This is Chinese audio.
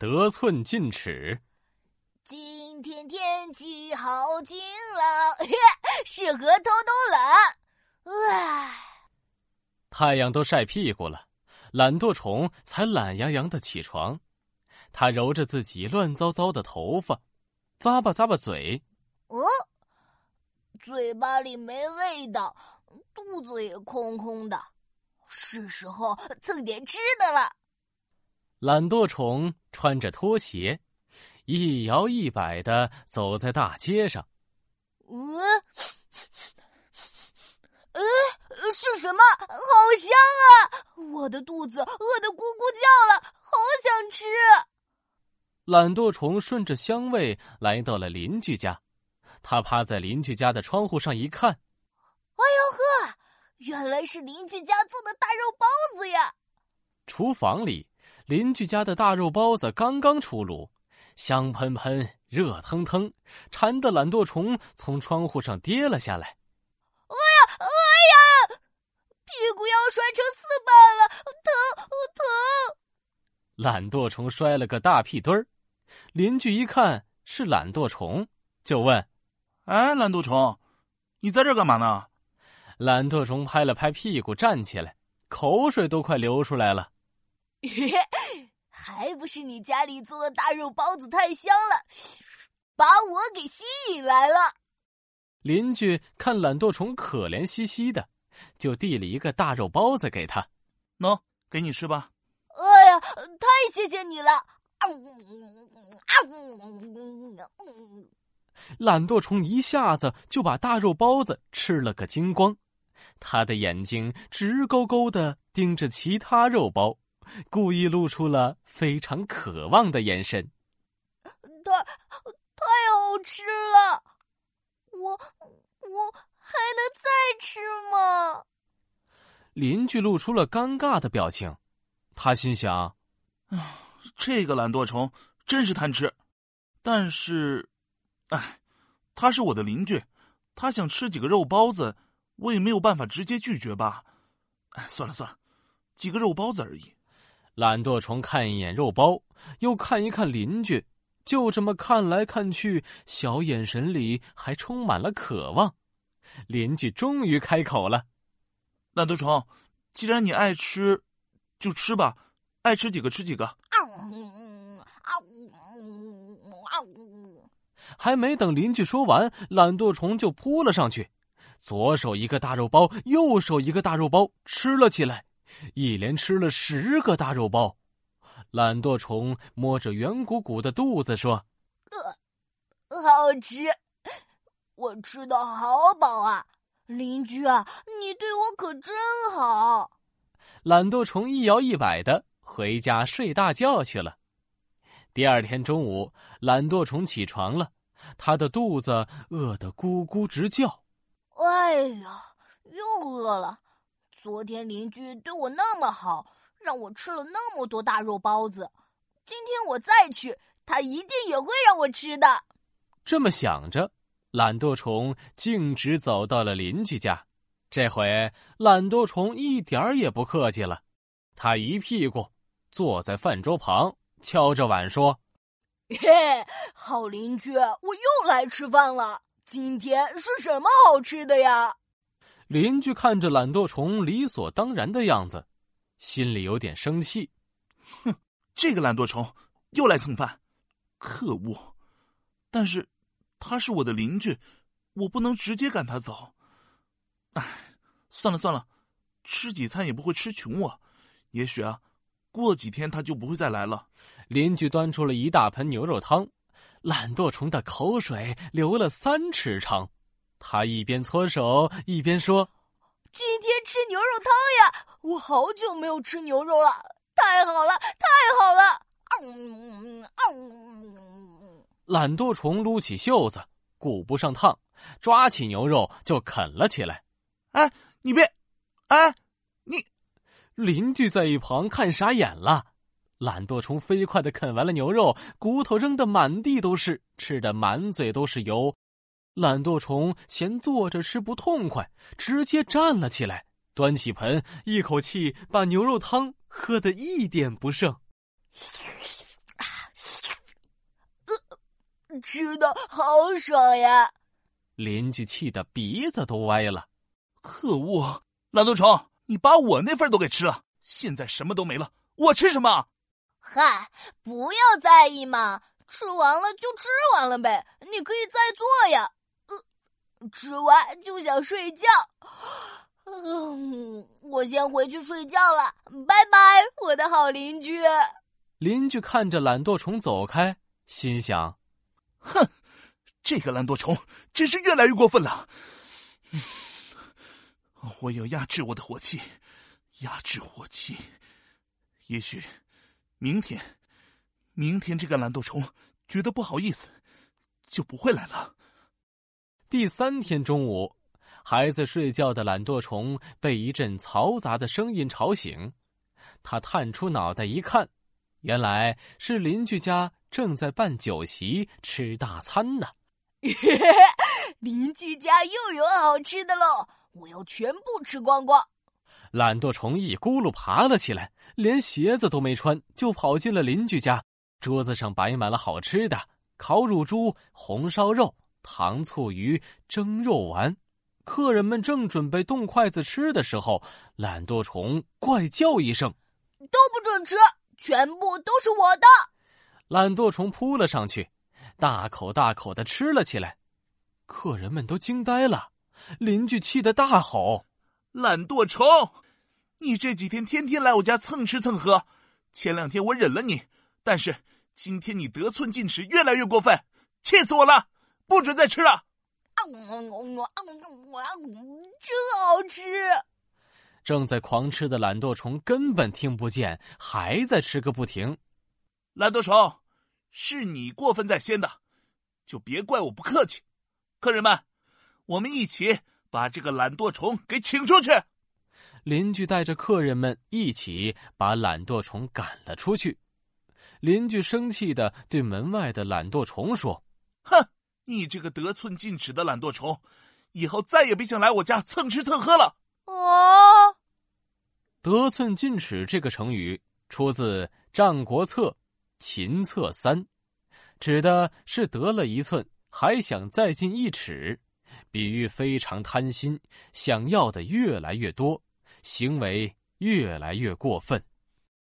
得寸进尺。今天天气好晴朗，适合偷偷懒。唉，太阳都晒屁股了，懒惰虫才懒洋洋的起床。他揉着自己乱糟糟的头发，咂吧咂吧嘴。哦，嘴巴里没味道，肚子也空空的，是时候蹭点吃的了。懒惰虫穿着拖鞋。一摇一摆的走在大街上，嗯，呃，是什么？好香啊！我的肚子饿得咕咕叫了，好想吃。懒惰虫顺着香味来到了邻居家，他趴在邻居家的窗户上一看，哎呦呵，原来是邻居家做的大肉包子呀！厨房里，邻居家的大肉包子刚刚出炉。香喷喷、热腾腾，馋的懒惰虫从窗户上跌了下来。哎呀，哎呀，屁股要摔成四瓣了，疼疼！懒惰虫摔了个大屁墩儿。邻居一看是懒惰虫，就问：“哎，懒惰虫，你在这干嘛呢？”懒惰虫拍了拍屁股，站起来，口水都快流出来了。还不是你家里做的大肉包子太香了，把我给吸引来了。邻居看懒惰虫可怜兮兮的，就递了一个大肉包子给他，喏，给你吃吧。哎呀，太谢谢你了！啊懒惰虫一下子就把大肉包子吃了个精光，他的眼睛直勾勾的盯着其他肉包。故意露出了非常渴望的眼神。太太好吃了，我我还能再吃吗？邻居露出了尴尬的表情，他心想：“啊，这个懒惰虫真是贪吃。但是，哎，他是我的邻居，他想吃几个肉包子，我也没有办法直接拒绝吧。哎，算了算了，几个肉包子而已。”懒惰虫看一眼肉包，又看一看邻居，就这么看来看去，小眼神里还充满了渴望。邻居终于开口了：“懒惰虫，既然你爱吃，就吃吧，爱吃几个吃几个。”还没等邻居说完，懒惰虫就扑了上去，左手一个大肉包，右手一个大肉包，吃了起来。一连吃了十个大肉包，懒惰虫摸着圆鼓鼓的肚子说：“呃，好吃，我吃的好饱啊！邻居啊，你对我可真好。”懒惰虫一摇一摆的回家睡大觉去了。第二天中午，懒惰虫起床了，他的肚子饿得咕咕直叫。哎呀，又饿了。昨天邻居对我那么好，让我吃了那么多大肉包子。今天我再去，他一定也会让我吃的。这么想着，懒惰虫径直走到了邻居家。这回懒惰虫一点儿也不客气了，他一屁股坐在饭桌旁，敲着碗说：“嘿，好邻居，我又来吃饭了。今天是什么好吃的呀？”邻居看着懒惰虫理所当然的样子，心里有点生气。哼，这个懒惰虫又来蹭饭，可恶！但是他是我的邻居，我不能直接赶他走。唉，算了算了，吃几餐也不会吃穷我。也许啊，过几天他就不会再来了。邻居端出了一大盆牛肉汤，懒惰虫的口水流了三尺长。他一边搓手一边说：“今天吃牛肉汤呀！我好久没有吃牛肉了，太好了，太好了！”嗯懒惰虫撸起袖子，顾不上烫，抓起牛肉就啃了起来。哎，你别！哎，你！邻居在一旁看傻眼了。懒惰虫飞快的啃完了牛肉，骨头扔得满地都是，吃的满嘴都是油。懒惰虫嫌坐着吃不痛快，直接站了起来，端起盆，一口气把牛肉汤喝得一点不剩。吃的好爽呀！邻居气得鼻子都歪了。可恶，懒惰虫，你把我那份都给吃了，现在什么都没了，我吃什么？嗨，不要在意嘛，吃完了就吃完了呗，你可以再做呀。呃，吃完就想睡觉。嗯，我先回去睡觉了，拜拜，我的好邻居。邻居看着懒惰虫走开，心想：“哼，这个懒惰虫真是越来越过分了。我要压制我的火气，压制火气。也许明天，明天这个懒惰虫觉得不好意思，就不会来了。”第三天中午。还在睡觉的懒惰虫被一阵嘈杂的声音吵醒，他探出脑袋一看，原来是邻居家正在办酒席吃大餐呢。邻居家又有好吃的喽！我要全部吃光光。懒惰虫一咕噜爬了起来，连鞋子都没穿，就跑进了邻居家。桌子上摆满了好吃的：烤乳猪、红烧肉、糖醋鱼、蒸肉丸。客人们正准备动筷子吃的时候，懒惰虫怪叫一声：“都不准吃，全部都是我的！”懒惰虫扑了上去，大口大口的吃了起来。客人们都惊呆了，邻居气得大吼：“懒惰虫，你这几天天天来我家蹭吃蹭喝，前两天我忍了你，但是今天你得寸进尺，越来越过分，气死我了！不准再吃了！”啊啊啊真好吃！正在狂吃的懒惰虫根本听不见，还在吃个不停。懒惰虫，是你过分在先的，就别怪我不客气。客人们，我们一起把这个懒惰虫给请出去。邻居带着客人们一起把懒惰虫赶了出去。邻居生气的对门外的懒惰虫说：“哼！”你这个得寸进尺的懒惰虫，以后再也别想来我家蹭吃蹭喝了。哦，得寸进尺这个成语出自《战国策·秦策三》，指的是得了一寸还想再进一尺，比喻非常贪心，想要的越来越多，行为越来越过分。